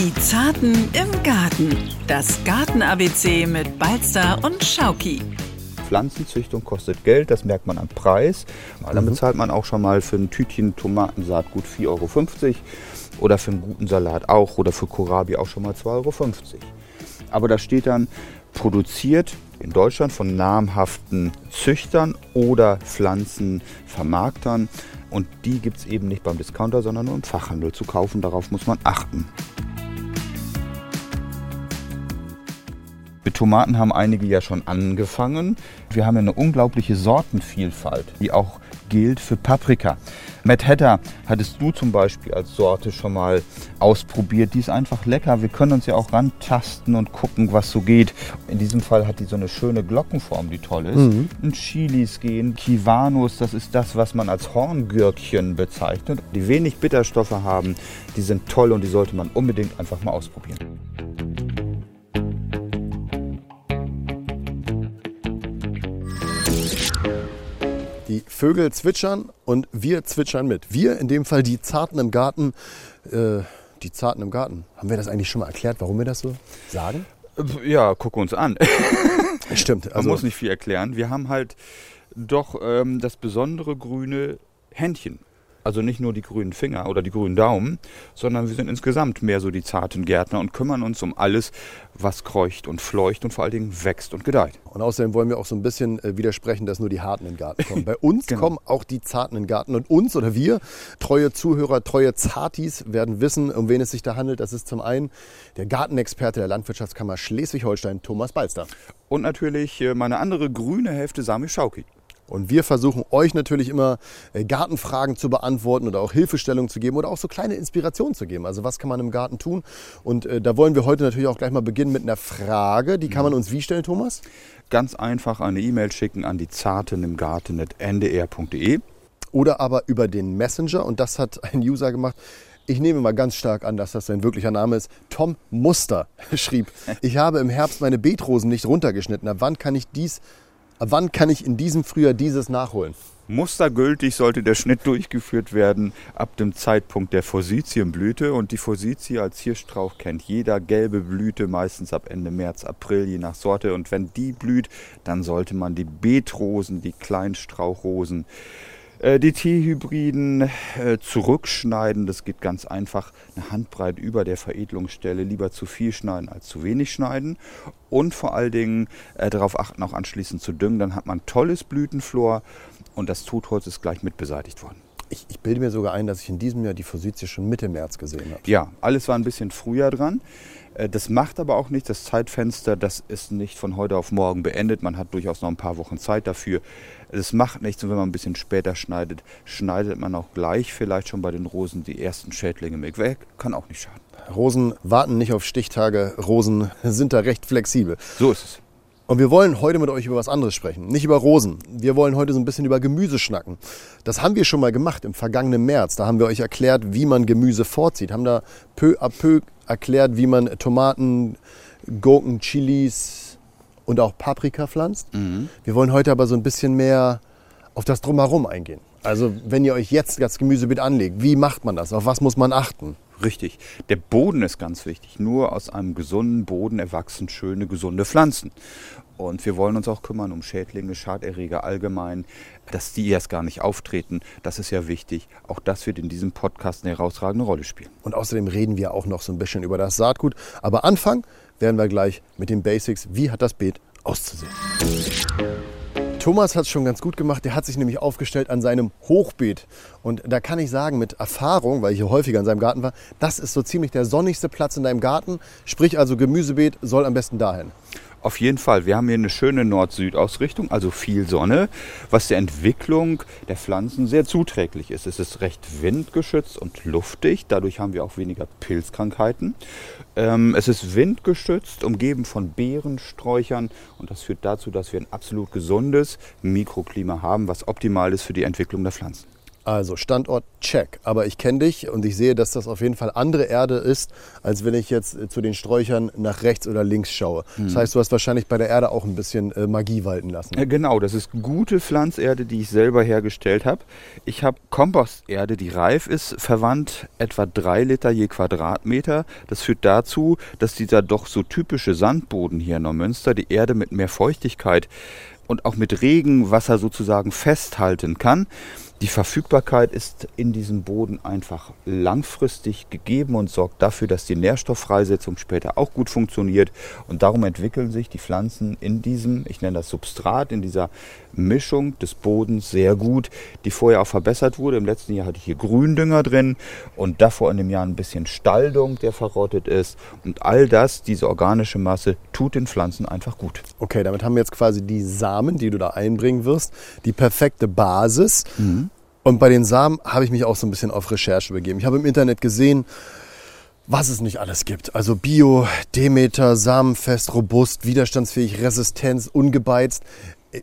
Die Zarten im Garten. Das Garten-ABC mit Balzer und Schauki. Pflanzenzüchtung kostet Geld, das merkt man am Preis. Dann bezahlt man auch schon mal für ein Tütchen Tomatensaatgut 4,50 Euro oder für einen guten Salat auch oder für Kohlrabi auch schon mal 2,50 Euro. Aber da steht dann produziert in Deutschland von namhaften Züchtern oder Pflanzenvermarktern. Und die gibt es eben nicht beim Discounter, sondern nur im Fachhandel zu kaufen. Darauf muss man achten. Mit Tomaten haben einige ja schon angefangen. Wir haben ja eine unglaubliche Sortenvielfalt, die auch gilt für Paprika. Mad Hatter hattest du zum Beispiel als Sorte schon mal ausprobiert. Die ist einfach lecker. Wir können uns ja auch rantasten und gucken, was so geht. In diesem Fall hat die so eine schöne Glockenform, die toll ist. Mhm. Und Chilis gehen. Kiwanos, das ist das, was man als Horngürkchen bezeichnet. Die wenig Bitterstoffe haben, die sind toll und die sollte man unbedingt einfach mal ausprobieren. Die Vögel zwitschern und wir zwitschern mit. Wir, in dem Fall die Zarten im Garten. Äh, die Zarten im Garten. Haben wir das eigentlich schon mal erklärt, warum wir das so sagen? Ja, guck uns an. Stimmt. Man Also, muss nicht viel erklären. Wir haben halt doch ähm, das besondere grüne Händchen. Also nicht nur die grünen Finger oder die grünen Daumen, sondern wir sind insgesamt mehr so die zarten Gärtner und kümmern uns um alles, was kreucht und fleucht und vor allen Dingen wächst und gedeiht. und außerdem wollen wir auch so ein bisschen äh, widersprechen, dass nur die Harten in den Garten kommen. Bei uns Genau. kommen auch die Zarten in den Garten. Und uns oder wir, treue Zuhörer, treue Zartis, werden wissen, um wen es sich da handelt. Das ist zum einen der Gartenexperte der Landwirtschaftskammer Schleswig-Holstein, Thomas Balster. Und natürlich äh, meine andere grüne Hälfte, Sami Schauki. Und wir versuchen euch natürlich immer äh, Gartenfragen zu beantworten oder auch Hilfestellung zu geben oder auch so kleine Inspirationen zu geben. Also was kann man im Garten tun? Und äh, da wollen wir heute natürlich auch gleich mal beginnen mit einer Frage. Die kann man uns wie stellen, Thomas? Ganz einfach eine E-Mail schicken an die zarten im Garten.ndr.de. Oder aber über den Messenger. Und das hat ein User gemacht. Ich nehme mal ganz stark an, dass das sein wirklicher Name ist. Tom Muster schrieb, ich habe im Herbst meine Beetrosen nicht runtergeschnitten. Ab wann kann ich dies, ab wann kann ich in diesem Frühjahr dieses nachholen? Mustergültig sollte der Schnitt durchgeführt werden ab dem Zeitpunkt der Forsythienblüte. Und die Forsythie als Hirschstrauch kennt jeder. Gelbe Blüte meistens ab Ende März, April, je nach Sorte. Und wenn die blüht, dann sollte man die Beetrosen, die Kleinstrauchrosen, die Teehybriden äh, zurückschneiden. Das geht ganz einfach eine Handbreit über der Veredelungsstelle. Lieber zu viel schneiden als zu wenig schneiden. Und vor allen Dingen äh, darauf achten, auch anschließend zu düngen. Dann hat man tolles Blütenflor und das Totholz ist gleich mit beseitigt worden. Ich, ich bilde mir sogar ein, dass ich in diesem Jahr die Forsythie schon Mitte März gesehen habe. Ja, alles war ein bisschen früher dran. Äh, Das macht aber auch nicht das Zeitfenster, das ist nicht von heute auf morgen beendet. Man hat durchaus noch ein paar Wochen Zeit dafür. Es macht nichts und wenn man ein bisschen später schneidet, schneidet man auch gleich vielleicht schon bei den Rosen die ersten Schädlinge mit weg. Kann auch nicht schaden. Rosen warten nicht auf Stichtage, Rosen sind da recht flexibel. So ist es. Und wir wollen heute mit euch über was anderes sprechen. Nicht über Rosen. Wir wollen heute so ein bisschen über Gemüse schnacken. Das haben wir schon mal gemacht im vergangenen März. Da haben wir euch erklärt, wie man Gemüse vorzieht. Haben da peu à peu erklärt, wie man Tomaten, Gurken, Chilis und auch Paprika pflanzt. Wir wollen heute aber so ein bisschen mehr auf das Drumherum eingehen. Also wenn ihr euch jetzt das Gemüsebeet anlegt, wie macht man das? Auf was muss man achten? Richtig. Der Boden ist ganz wichtig. Nur aus einem gesunden Boden erwachsen schöne, gesunde Pflanzen. Und wir wollen uns auch kümmern um Schädlinge, Schaderreger allgemein, dass die erst gar nicht auftreten. Das ist ja wichtig. Auch das wird in diesem Podcast eine herausragende Rolle spielen. Und außerdem reden wir auch noch so ein bisschen über das Saatgut. Aber anfangen werden wir gleich mit den Basics. Wie hat das Beet auszusehen? Thomas hat es schon ganz gut gemacht. Der hat sich nämlich aufgestellt an seinem Hochbeet. Und da kann ich sagen, mit Erfahrung, weil ich hier häufiger in seinem Garten war, das ist so ziemlich der sonnigste Platz in deinem Garten. Sprich also, Gemüsebeet soll am besten dahin. Auf jeden Fall. Wir haben hier eine schöne Nord-Süd-Ausrichtung, also viel Sonne, was der Entwicklung der Pflanzen sehr zuträglich ist. Es ist recht windgeschützt und luftig, dadurch haben wir auch weniger Pilzkrankheiten. Ähm, es ist windgeschützt, umgeben von Beerensträuchern und das führt dazu, dass wir ein absolut gesundes Mikroklima haben, was optimal ist für die Entwicklung der Pflanzen. Also Standort check. Aber ich kenne dich und ich sehe, dass das auf jeden Fall andere Erde ist, als wenn ich jetzt äh, zu den Sträuchern nach rechts oder links schaue. Das heißt, du hast wahrscheinlich bei der Erde auch ein bisschen äh, Magie walten lassen. Ja, genau, das ist gute Pflanzerde, die ich selber hergestellt habe. Ich habe Komposterde, die reif ist, verwandt etwa drei Liter je Quadratmeter. Das führt dazu, dass dieser doch so typische Sandboden hier in Neumünster die Erde mit mehr Feuchtigkeit und auch mit Regenwasser sozusagen festhalten kann. Die Verfügbarkeit ist in diesem Boden einfach langfristig gegeben und sorgt dafür, dass die Nährstofffreisetzung später auch gut funktioniert. Und darum entwickeln sich die Pflanzen in diesem, ich nenne das Substrat, in dieser Mischung des Bodens sehr gut, die vorher auch verbessert wurde. Im letzten Jahr hatte ich hier Gründünger drin und davor in dem Jahr ein bisschen Stalldung, der verrottet ist. Und all das, diese organische Masse, tut den Pflanzen einfach gut. Okay, damit haben wir jetzt quasi die Samen, die du da einbringen wirst, die perfekte Basis. Und bei den Samen habe ich mich auch so ein bisschen auf Recherche begeben. Ich habe im Internet gesehen, was es nicht alles gibt. Also Bio, Demeter, samenfest, robust, widerstandsfähig, Resistenz, ungebeizt.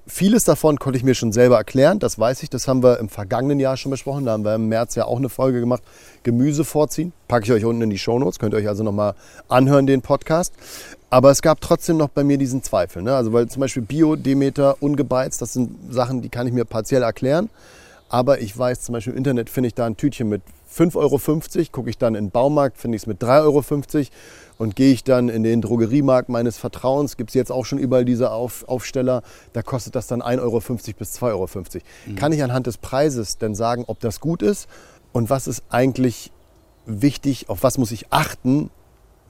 Vieles davon konnte ich mir schon selber erklären, das weiß ich, das haben wir im vergangenen Jahr schon besprochen. Da haben wir im März ja auch eine Folge gemacht, Gemüse vorziehen. Packe ich euch unten in die Shownotes, könnt ihr euch also nochmal anhören, den Podcast. Aber es gab trotzdem noch bei mir diesen Zweifel. Ne? Also weil zum Beispiel Bio, Demeter, ungebeizt, das sind Sachen, die kann ich mir partiell erklären. Aber ich weiß zum Beispiel im Internet finde ich da ein Tütchen mit 5,50 Euro, gucke ich dann in den Baumarkt, finde ich es mit 3,50 Euro und gehe ich dann in den Drogeriemarkt meines Vertrauens, gibt es jetzt auch schon überall diese Auf, Aufsteller, da kostet das dann 1,50 Euro bis 2,50 Euro. Mhm. Kann ich anhand des Preises denn sagen, ob das gut ist und was ist eigentlich wichtig, auf was muss ich achten,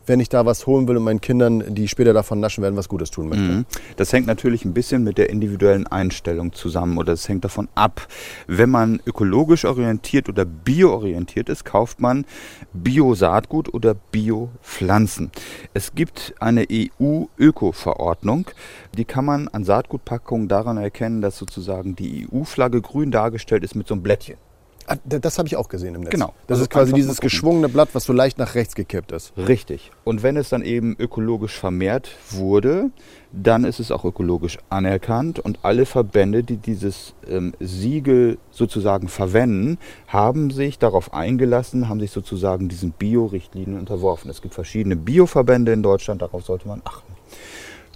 wenn ich da was holen will und meinen Kindern, die später davon naschen werden, was Gutes tun möchte. Mhm. Das hängt natürlich ein bisschen mit der individuellen Einstellung zusammen oder es hängt davon ab. Wenn man ökologisch orientiert oder bio-orientiert ist, kauft man Bio-Saatgut oder Bio-Pflanzen. Es gibt eine EU-Öko-Verordnung, die kann man an Saatgutpackungen daran erkennen, dass sozusagen die EU-Flagge grün dargestellt ist mit so einem Blättchen. Ah, Das habe ich auch gesehen im Netz. Genau. Das Also ist quasi dieses geschwungene Blatt, was so leicht nach rechts gekippt ist. Richtig. Und wenn es dann eben ökologisch vermehrt wurde, dann ist es auch ökologisch anerkannt und alle Verbände, die dieses ähm, Siegel sozusagen verwenden, haben sich darauf eingelassen, haben sich sozusagen diesen Bio-Richtlinien unterworfen. Es gibt verschiedene Bioverbände in Deutschland, darauf sollte man achten.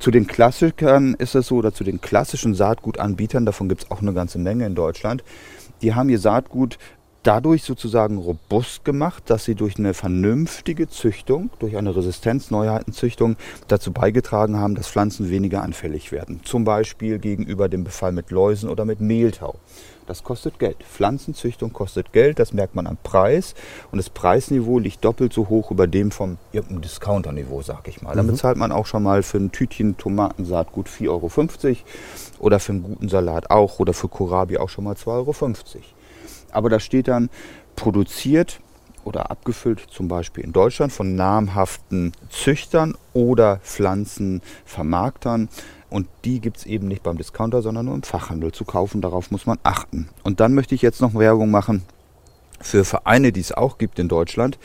Zu den Klassikern ist es so, oder zu den klassischen Saatgutanbietern, davon gibt es auch eine ganze Menge in Deutschland, die haben ihr Saatgut dadurch sozusagen robust gemacht, dass sie durch eine vernünftige Züchtung, durch eine Resistenzneuheitenzüchtung dazu beigetragen haben, dass Pflanzen weniger anfällig werden. Zum Beispiel gegenüber dem Befall mit Läusen oder mit Mehltau. Das kostet Geld. Pflanzenzüchtung kostet Geld, das merkt man am Preis. Und das Preisniveau liegt doppelt so hoch über dem vom irgendeinem Discounterniveau, sag ich mal. Dann bezahlt man auch schon mal für ein Tütchen Tomatensaatgut 4,50 Euro oder für einen guten Salat auch oder für Kohlrabi auch schon mal 2,50 Euro. Aber da steht dann produziert oder abgefüllt zum Beispiel in Deutschland von namhaften Züchtern oder Pflanzenvermarktern. Und die gibt es eben nicht beim Discounter, sondern nur im Fachhandel zu kaufen. Darauf muss man achten. Und dann möchte ich jetzt noch Werbung machen für Vereine, die es auch gibt in Deutschland,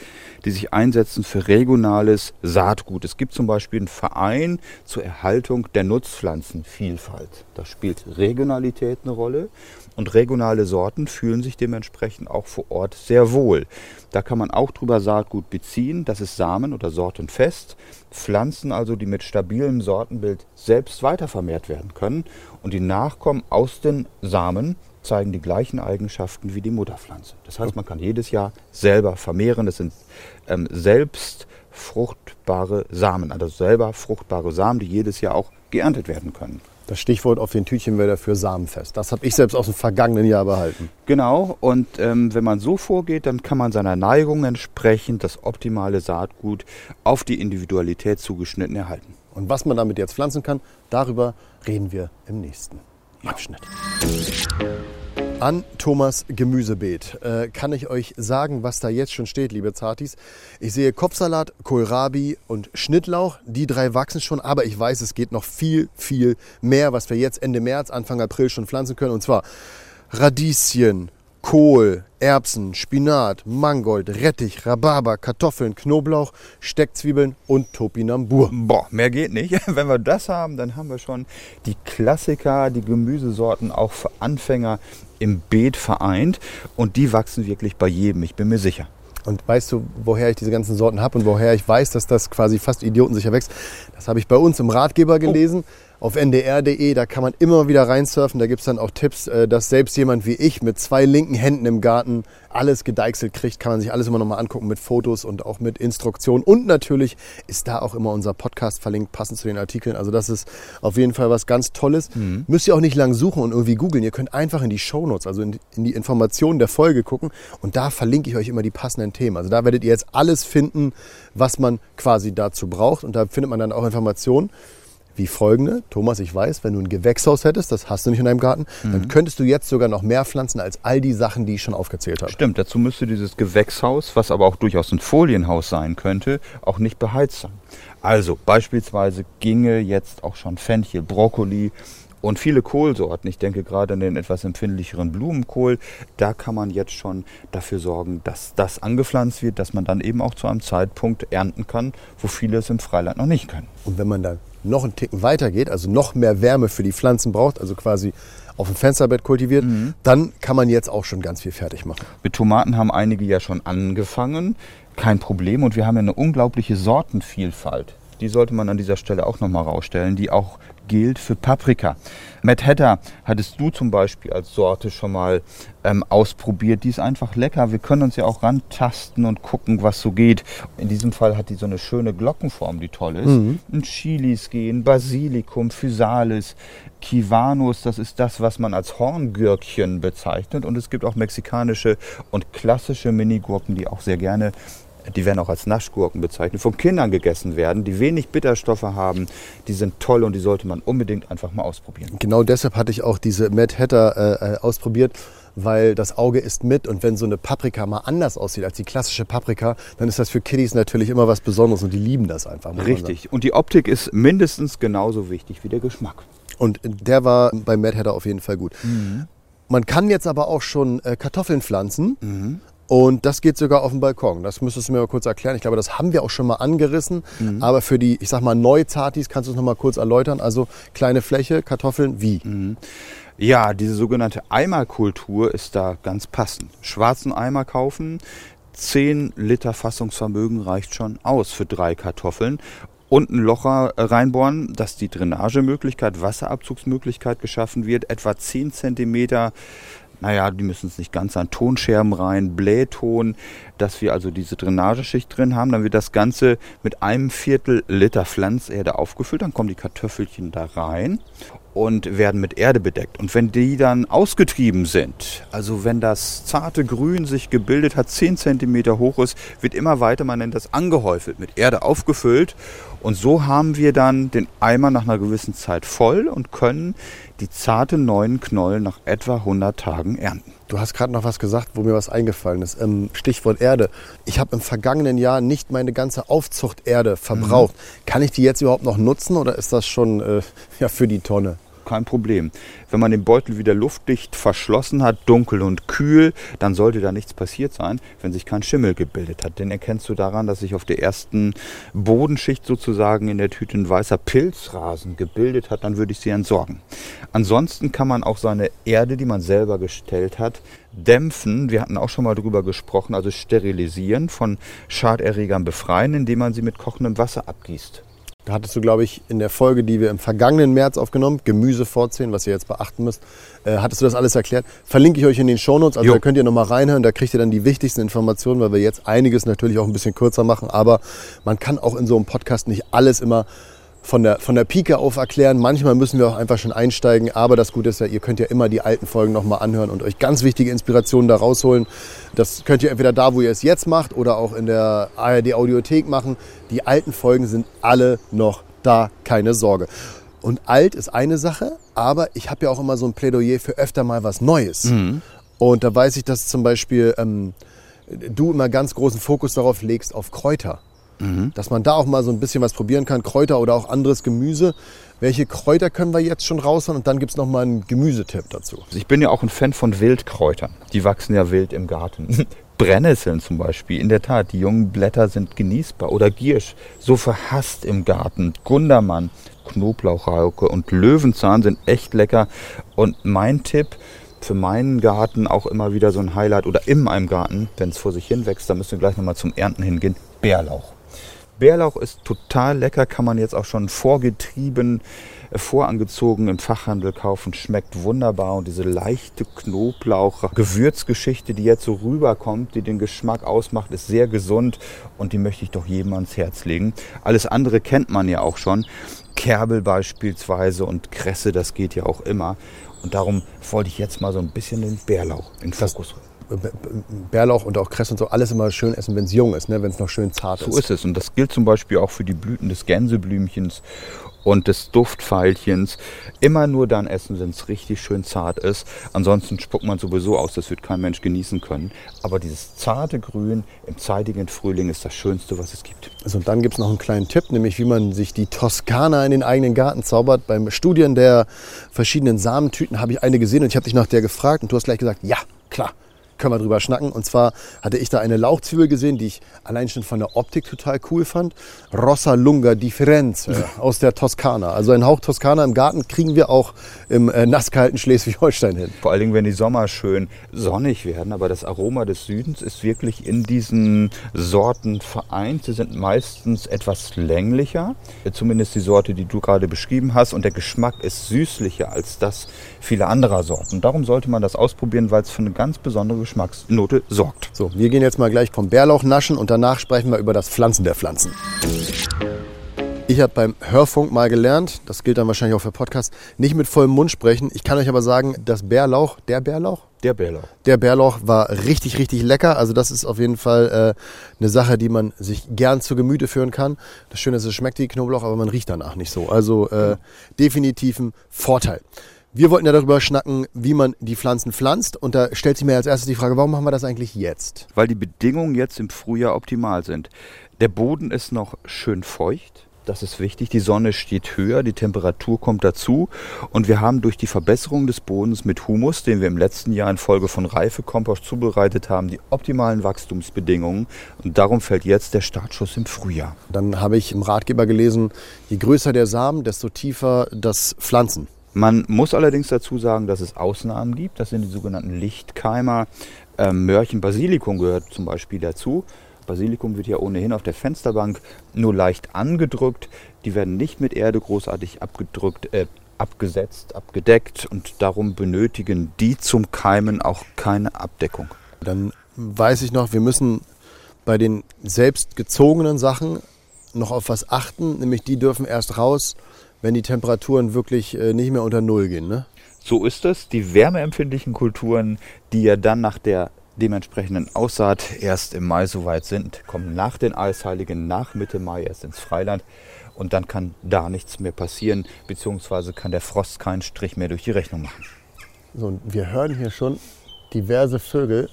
die sich einsetzen für regionales Saatgut. Es gibt zum Beispiel einen Verein zur Erhaltung der Nutzpflanzenvielfalt. Da spielt Regionalität eine Rolle und regionale Sorten fühlen sich dementsprechend auch vor Ort sehr wohl. Da kann man auch drüber Saatgut beziehen. Das ist Samen oder sortenfest. Pflanzen also, die mit stabilem Sortenbild selbst weitervermehrt werden können. Und die Nachkommen aus den Samen zeigen die gleichen Eigenschaften wie die Mutterpflanze. Das heißt, man kann jedes Jahr selber vermehren. Das sind ähm, selbst fruchtbare Samen, also selber fruchtbare Samen, die jedes Jahr auch geerntet werden können. Das Stichwort auf den Tütchen wäre dafür Samenfest. Das habe ich selbst aus dem vergangenen Jahr behalten. Genau, und ähm, wenn man so vorgeht, dann kann man seiner Neigung entsprechend das optimale Saatgut auf die Individualität zugeschnitten erhalten. Und was man damit jetzt pflanzen kann, darüber reden wir im nächsten Abschnitt. An Thomas Gemüsebeet äh, kann ich euch sagen, was da jetzt schon steht, liebe Zartis. Ich sehe Kopfsalat, Kohlrabi und Schnittlauch. Die drei wachsen schon, aber ich weiß, es geht noch viel, viel mehr, was wir jetzt Ende März, Anfang April schon pflanzen können. Und zwar Radieschen, Kohl, Erbsen, Spinat, Mangold, Rettich, Rhabarber, Kartoffeln, Knoblauch, Steckzwiebeln und Topinambur. Boah, mehr geht nicht. Wenn wir das haben, dann haben wir schon die Klassiker, die Gemüsesorten auch für Anfänger im Beet vereint und die wachsen wirklich bei jedem, ich bin mir sicher. Und weißt du, woher ich diese ganzen Sorten habe und woher ich weiß, dass das quasi fast idiotensicher wächst? Das habe ich bei uns im Ratgeber gelesen. Oh auf ndr.de, da kann man immer wieder reinsurfen. Da gibt es dann auch Tipps, äh, dass selbst jemand wie ich mit zwei linken Händen im Garten alles gedeichselt kriegt. Kann man sich alles immer nochmal angucken mit Fotos und auch mit Instruktionen. Und natürlich ist da auch immer unser Podcast verlinkt, passend zu den Artikeln. Also das ist auf jeden Fall was ganz Tolles. Mhm. Müsst ihr auch nicht lang suchen und irgendwie googeln. Ihr könnt einfach in die Shownotes, also in, in die Informationen der Folge gucken. Und da verlinke ich euch immer die passenden Themen. Also da werdet ihr jetzt alles finden, was man quasi dazu braucht. Und da findet man dann auch Informationen wie folgende. Thomas, ich weiß, wenn du ein Gewächshaus hättest, das hast du nicht in deinem Garten, mhm. dann könntest du jetzt sogar noch mehr pflanzen als all die Sachen, die ich schon aufgezählt habe. Stimmt, dazu müsste dieses Gewächshaus, was aber auch durchaus ein Folienhaus sein könnte, auch nicht beheizt sein. Also beispielsweise ginge jetzt auch schon Fenchel, Brokkoli, und viele Kohlsorten, ich denke gerade an den etwas empfindlicheren Blumenkohl, da kann man jetzt schon dafür sorgen, dass das angepflanzt wird, dass man dann eben auch zu einem Zeitpunkt ernten kann, wo viele es im Freiland noch nicht können. Und wenn man da noch einen Ticken weiter geht, also noch mehr Wärme für die Pflanzen braucht, also quasi auf dem Fensterbett kultiviert, mhm. dann kann man jetzt auch schon ganz viel fertig machen. Mit Tomaten haben einige ja schon angefangen, kein Problem. Und wir haben ja eine unglaubliche Sortenvielfalt. Die sollte man an dieser Stelle auch nochmal rausstellen, die auch gilt für Paprika. Mad Hatter hattest du zum Beispiel als Sorte schon mal ähm, ausprobiert. Die ist einfach lecker. Wir können uns ja auch rantasten und gucken, was so geht. In diesem Fall hat die so eine schöne Glockenform, die toll ist. Mhm. Und Chilis gehen, Basilikum, Physalis, Kivanus, das ist das, was man als Horngürkchen bezeichnet. Und es gibt auch mexikanische und klassische Minigurken, die auch sehr gerne die werden auch als Naschgurken bezeichnet, von Kindern gegessen werden, die wenig Bitterstoffe haben. Die sind toll und die sollte man unbedingt einfach mal ausprobieren. Genau deshalb hatte ich auch diese Mad Hatter äh, äh, ausprobiert, weil das Auge ist mit und wenn so eine Paprika mal anders aussieht als die klassische Paprika, dann ist das für Kiddies natürlich immer was Besonderes und die lieben das einfach. Richtig. Und die Optik ist mindestens genauso wichtig wie der Geschmack. Und der war bei Mad Hatter auf jeden Fall gut. Mhm. Man kann jetzt aber auch schon äh, Kartoffeln pflanzen. Mhm. Und das geht sogar auf dem Balkon. Das müsstest du mir mal kurz erklären. Ich glaube, das haben wir auch schon mal angerissen. Mhm. Aber für die, ich sag mal, Neuzartis kannst du es noch mal kurz erläutern. Also kleine Fläche, Kartoffeln, wie? Mhm. Ja, diese sogenannte Eimerkultur ist da ganz passend. Schwarzen Eimer kaufen, 10 Liter Fassungsvermögen reicht schon aus für drei Kartoffeln. Und ein Loch reinbohren, dass die Drainagemöglichkeit, Wasserabzugsmöglichkeit geschaffen wird. Etwa 10 Zentimeter naja, die müssen es nicht ganz sein, Tonscherben rein, Blähton, dass wir also diese Drainageschicht drin haben. Dann wird das Ganze mit einem Viertel Liter Pflanzerde aufgefüllt. Dann kommen die Kartoffelchen da rein und werden mit Erde bedeckt. Und wenn die dann ausgetrieben sind, also wenn das zarte Grün sich gebildet hat, 10 cm hoch ist, wird immer weiter, man nennt das angehäufelt, mit Erde aufgefüllt. Und so haben wir dann den Eimer nach einer gewissen Zeit voll und können die zarte neuen Knollen nach etwa 100 Tagen ernten. Du hast gerade noch was gesagt, wo mir was eingefallen ist. Ähm, Stichwort Erde. Ich habe im vergangenen Jahr nicht meine ganze Aufzuchterde verbraucht. Mhm. Kann ich die jetzt überhaupt noch nutzen oder ist das schon äh, ja, für die Tonne? Kein Problem. Wenn man den Beutel wieder luftdicht verschlossen hat, dunkel und kühl, dann sollte da nichts passiert sein, wenn sich kein Schimmel gebildet hat. Den erkennst du daran, dass sich auf der ersten Bodenschicht sozusagen in der Tüte ein weißer Pilzrasen gebildet hat, dann würde ich sie entsorgen. Ansonsten kann man auch seine Erde, die man selber gestellt hat, dämpfen. Wir hatten auch schon mal drüber gesprochen, also sterilisieren, von Schaderregern befreien, indem man sie mit kochendem Wasser abgießt. Da hattest du, glaube ich, in der Folge, die wir im vergangenen März aufgenommen, Gemüse vorziehen, was ihr jetzt beachten müsst, äh, hattest du das alles erklärt. Verlinke ich euch in den Shownotes, also jo. da könnt ihr nochmal reinhören, da kriegt ihr dann die wichtigsten Informationen, weil wir jetzt einiges natürlich auch ein bisschen kürzer machen, aber man kann auch in so einem Podcast nicht alles immer von der, von der Pike auf erklären. Manchmal müssen wir auch einfach schon einsteigen. Aber das Gute ist ja, ihr könnt ja immer die alten Folgen nochmal anhören und euch ganz wichtige Inspirationen da rausholen. Das könnt ihr entweder da, wo ihr es jetzt macht oder auch in der ARD Audiothek machen. Die alten Folgen sind alle noch da, keine Sorge. Und alt ist eine Sache, aber ich habe ja auch immer so ein Plädoyer für öfter mal was Neues. Mhm. Und da weiß ich, dass zum Beispiel ähm, du immer ganz großen Fokus darauf legst, auf Kräuter. Mhm. Dass man da auch mal so ein bisschen was probieren kann, Kräuter oder auch anderes Gemüse. Welche Kräuter können wir jetzt schon raushauen? Und dann gibt es noch mal einen Gemüsetipp dazu. Ich bin ja auch ein Fan von Wildkräutern. Die wachsen ja wild im Garten. Brennnesseln zum Beispiel, in der Tat, die jungen Blätter sind genießbar. Oder Giersch, so verhasst im Garten. Gundermann, Knoblauchrauke und Löwenzahn sind echt lecker. Und mein Tipp, für meinen Garten auch immer wieder so ein Highlight oder in meinem Garten, wenn es vor sich hin wächst, da müssen wir gleich nochmal zum Ernten hingehen, Bärlauch. Bärlauch ist total lecker, kann man jetzt auch schon vorgetrieben, äh, vorangezogen im Fachhandel kaufen. Schmeckt wunderbar und diese leichte Knoblauch-Gewürzgeschichte, die jetzt so rüberkommt, die den Geschmack ausmacht, ist sehr gesund und die möchte ich doch jedem ans Herz legen. Alles andere kennt man ja auch schon. Kerbel beispielsweise und Kresse, das geht ja auch immer. Und darum wollte ich jetzt mal so ein bisschen den Bärlauch in Fokus rücken. Bärlauch und auch Kress und so alles immer schön essen, wenn es jung ist, ne? wenn es noch schön zart ist. So ist es. Und das gilt zum Beispiel auch für die Blüten des Gänseblümchens und des Duftpfeilchens. Immer nur dann essen, wenn es richtig schön zart ist. Ansonsten spuckt man sowieso aus, das wird kein Mensch genießen können. Aber dieses zarte Grün im zeitigen Frühling ist das Schönste, was es gibt. Also und dann gibt es noch einen kleinen Tipp, nämlich wie man sich die Toskana in den eigenen Garten zaubert. Beim Studien der verschiedenen Samentüten habe ich eine gesehen und ich habe dich nach der gefragt und du hast gleich gesagt, ja, klar können wir drüber schnacken. Und zwar hatte ich da eine Lauchzwiebel gesehen, die ich allein schon von der Optik total cool fand. Rossa Lunga Differenz äh, aus der Toskana. Also ein Hauch Toskana im Garten kriegen wir auch im äh, nasskalten Schleswig-Holstein hin. Vor allen Dingen, wenn die Sommer schön sonnig werden. Aber das Aroma des Südens ist wirklich in diesen Sorten vereint. Sie sind meistens etwas länglicher, zumindest die Sorte, die du gerade beschrieben hast. Und der Geschmack ist süßlicher als das vieler anderer Sorten. Darum sollte man das ausprobieren, weil es für eine ganz besondere Geschmacksnote sorgt. So, wir gehen jetzt mal gleich vom Bärlauch naschen und danach sprechen wir über das Pflanzen der Pflanzen. Ich habe beim Hörfunk mal gelernt, das gilt dann wahrscheinlich auch für Podcasts, nicht mit vollem Mund sprechen. Ich kann euch aber sagen, das Bärlauch, der Bärlauch? Der Bärlauch. Der Bärlauch war richtig, richtig lecker. Also das ist auf jeden Fall äh, eine Sache, die man sich gern zu Gemüte führen kann. Das Schöne ist, es schmeckt wie Knoblauch, aber man riecht danach nicht so. Also äh, ja. definitiv ein Vorteil. Wir wollten ja darüber schnacken, wie man die Pflanzen pflanzt. Und da stellt sich mir als erstes die Frage, warum machen wir das eigentlich jetzt? Weil die Bedingungen jetzt im Frühjahr optimal sind. Der Boden ist noch schön feucht. Das ist wichtig. Die Sonne steht höher, die Temperatur kommt dazu. Und wir haben durch die Verbesserung des Bodens mit Humus, den wir im letzten Jahr in Folge von Reifekompost zubereitet haben, die optimalen Wachstumsbedingungen. Und darum fällt jetzt der Startschuss im Frühjahr. Dann habe ich im Ratgeber gelesen, je größer der Samen, desto tiefer das Pflanzen. Man muss allerdings dazu sagen, dass es Ausnahmen gibt. Das sind die sogenannten Lichtkeimer. Ähm, Mörchen Basilikum gehört zum Beispiel dazu. Basilikum wird ja ohnehin auf der Fensterbank nur leicht angedrückt. Die werden nicht mit Erde großartig abgedrückt, äh, abgesetzt, abgedeckt und darum benötigen die zum Keimen auch keine Abdeckung. Dann weiß ich noch, wir müssen bei den selbst gezogenen Sachen noch auf was achten, nämlich die dürfen erst raus, wenn die Temperaturen wirklich äh, nicht mehr unter Null gehen. Ne? So ist es. Die wärmeempfindlichen Kulturen, die ja dann nach der dementsprechenden Aussaat erst im Mai soweit sind, kommen nach den Eisheiligen, nach Mitte Mai erst ins Freiland. Und dann kann da nichts mehr passieren, beziehungsweise kann der Frost keinen Strich mehr durch die Rechnung machen. So, und wir hören hier schon diverse Vögel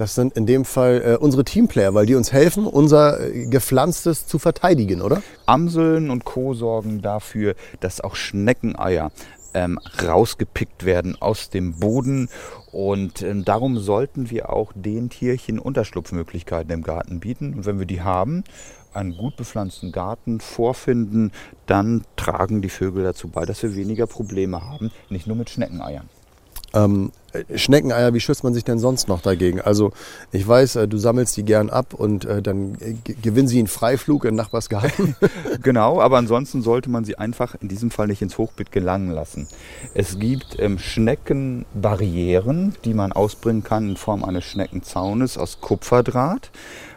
das sind in dem Fall äh, unsere Teamplayer, weil die uns helfen, unser äh, Gepflanztes zu verteidigen, oder? Amseln und Co. sorgen dafür, dass auch Schneckeneier ähm, rausgepickt werden aus dem Boden. Und ähm, darum sollten wir auch den Tierchen Unterschlupfmöglichkeiten im Garten bieten. Und wenn wir die haben, einen gut bepflanzten Garten vorfinden, dann tragen die Vögel dazu bei, dass wir weniger Probleme haben, nicht nur mit Schneckeneiern. Ähm, Schneckeneier, wie schützt man sich denn sonst noch dagegen? Also ich weiß, äh, du sammelst die gern ab und äh, dann gewinnen sie einen Freiflug in Nachbarsgarten. genau, aber ansonsten sollte man sie einfach in diesem Fall nicht ins Hochbeet gelangen lassen. Es gibt ähm, Schneckenbarrieren, die man ausbringen kann in Form eines Schneckenzaunes aus Kupferdraht.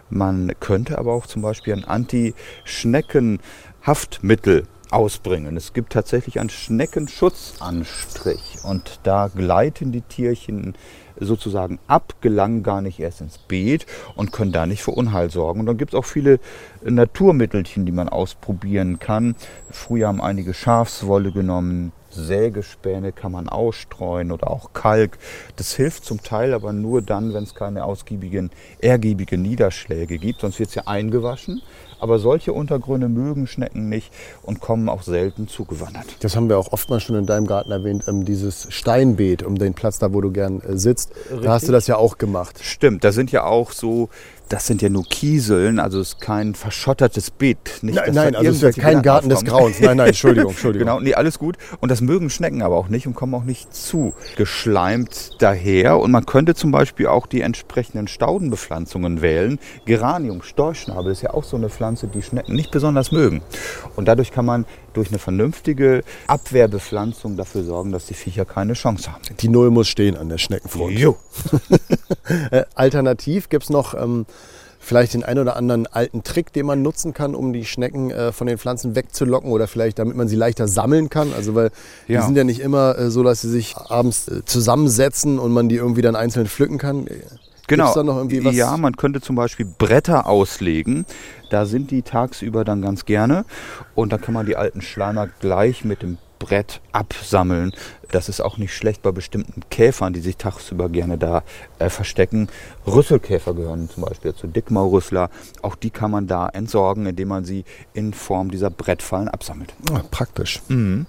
Man könnte aber auch zum Beispiel ein Anti-Schnecken-Haftmittel ausbringen. Es gibt tatsächlich einen Schneckenschutzanstrich und da gleiten die Tierchen sozusagen ab, gelangen gar nicht erst ins Beet und können da nicht für Unheil sorgen. Und dann gibt es auch viele Naturmittelchen, die man ausprobieren kann. Früher haben einige Schafswolle genommen, Sägespäne kann man ausstreuen oder auch Kalk. Das hilft zum Teil aber nur dann, wenn es keine ausgiebigen, ergiebigen Niederschläge gibt. Sonst wird es ja eingewaschen. Aber solche Untergründe mögen Schnecken nicht und kommen auch selten zugewandert. Das haben wir auch oftmals schon in deinem Garten erwähnt, ähm, dieses Steinbeet um den Platz da, wo du gern äh, sitzt. Richtig. Da hast du das ja auch gemacht. Stimmt, da sind ja auch so das sind ja nur Kieseln, also es ist kein verschottertes Beet. Nicht, nein, nein also es ist ja kein Garten des Grauens. Nein, nein, Entschuldigung, Entschuldigung. genau, nee, alles gut. Und das mögen Schnecken aber auch nicht und kommen auch nicht zu geschleimt daher. Und man könnte zum Beispiel auch die entsprechenden Staudenbepflanzungen wählen. Geranium, Storchschnabel ist ja auch so eine Pflanze, die Schnecken nicht besonders mögen. Und dadurch kann man durch eine vernünftige Abwehrbepflanzung dafür sorgen, dass die Viecher keine Chance haben. Die Null muss stehen an der Schneckenfront. Jo. Äh, alternativ gibt es noch ähm, vielleicht den einen oder anderen alten Trick, den man nutzen kann, um die Schnecken äh, von den Pflanzen wegzulocken oder vielleicht damit man sie leichter sammeln kann. Also weil ja. die sind ja nicht immer äh, so, dass sie sich abends äh, zusammensetzen und man die irgendwie dann einzeln pflücken kann. Genau. Ja, man könnte zum Beispiel Bretter auslegen. Da sind die tagsüber dann ganz gerne. Und da kann man die alten Schleimer gleich mit dem Brett absammeln. Das ist auch nicht schlecht bei bestimmten Käfern, die sich tagsüber gerne da äh, verstecken. Rüsselkäfer gehören zum Beispiel zu Dickmaurrüssler. Auch die kann man da entsorgen, indem man sie in Form dieser Brettfallen absammelt. Ah, praktisch. Mhm.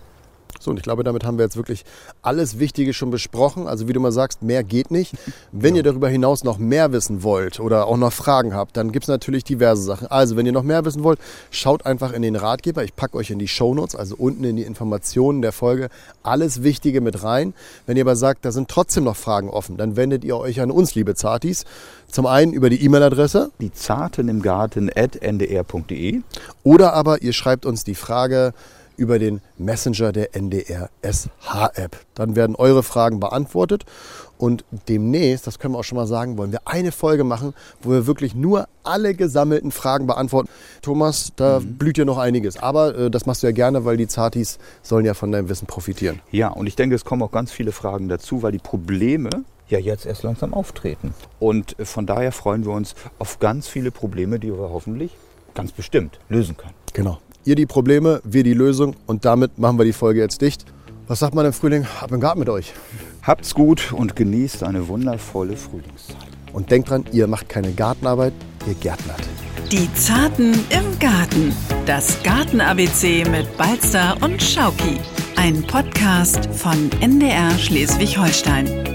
So, und ich glaube, damit haben wir jetzt wirklich alles Wichtige schon besprochen. Also wie du mal sagst, mehr geht nicht. Wenn ja. ihr darüber hinaus noch mehr wissen wollt oder auch noch Fragen habt, dann gibt es natürlich diverse Sachen. Also wenn ihr noch mehr wissen wollt, schaut einfach in den Ratgeber. Ich packe euch in die Shownotes, also unten in die Informationen der Folge, alles Wichtige mit rein. Wenn ihr aber sagt, da sind trotzdem noch Fragen offen, dann wendet ihr euch an uns, liebe Zartis. Zum einen über die E-Mail-Adresse. Die Zarten im Garten at ndr.de. Oder aber ihr schreibt uns die Frage, über den Messenger der NDR SH-App. Dann werden eure Fragen beantwortet und demnächst, das können wir auch schon mal sagen, wollen wir eine Folge machen, wo wir wirklich nur alle gesammelten Fragen beantworten. Thomas, da mhm. blüht ja noch einiges, aber äh, das machst du ja gerne, weil die Zartis sollen ja von deinem Wissen profitieren. Ja, und ich denke, es kommen auch ganz viele Fragen dazu, weil die Probleme ja jetzt erst langsam auftreten. Und äh, von daher freuen wir uns auf ganz viele Probleme, die wir hoffentlich ganz bestimmt lösen können. Genau. Ihr die Probleme, wir die Lösung und damit machen wir die Folge jetzt dicht. Was sagt man im Frühling? Ab im Garten mit euch. Habt's gut und genießt eine wundervolle Frühlingszeit. Und denkt dran, ihr macht keine Gartenarbeit, ihr gärtnert. Die Zarten im Garten. Das Garten-ABC mit Balzer und Schauki. Ein Podcast von NDR Schleswig-Holstein.